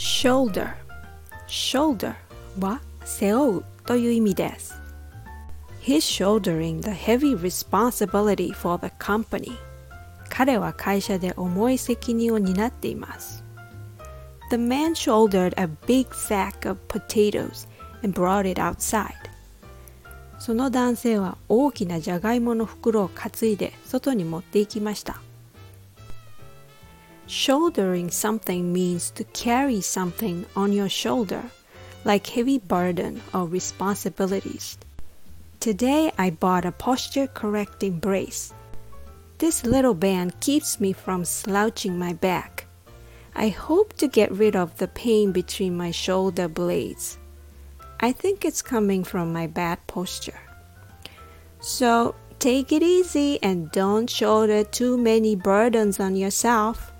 shoulder shoulder は背負うという意味です He's shouldering the heavy responsibility for the company 彼は会社で重い責任を担っています The man shouldered a big sack of potatoes and brought it outside その男性は大きなじゃがいもの袋を担いで外に持って行きました Shouldering something means to carry something on your shoulder, like heavy burden or responsibilities. Today I bought a posture correcting brace. This little band keeps me from slouching my back. I hope to get rid of the pain between my shoulder blades. I think it's coming from my bad posture. So take it easy and don't shoulder too many burdens on yourself.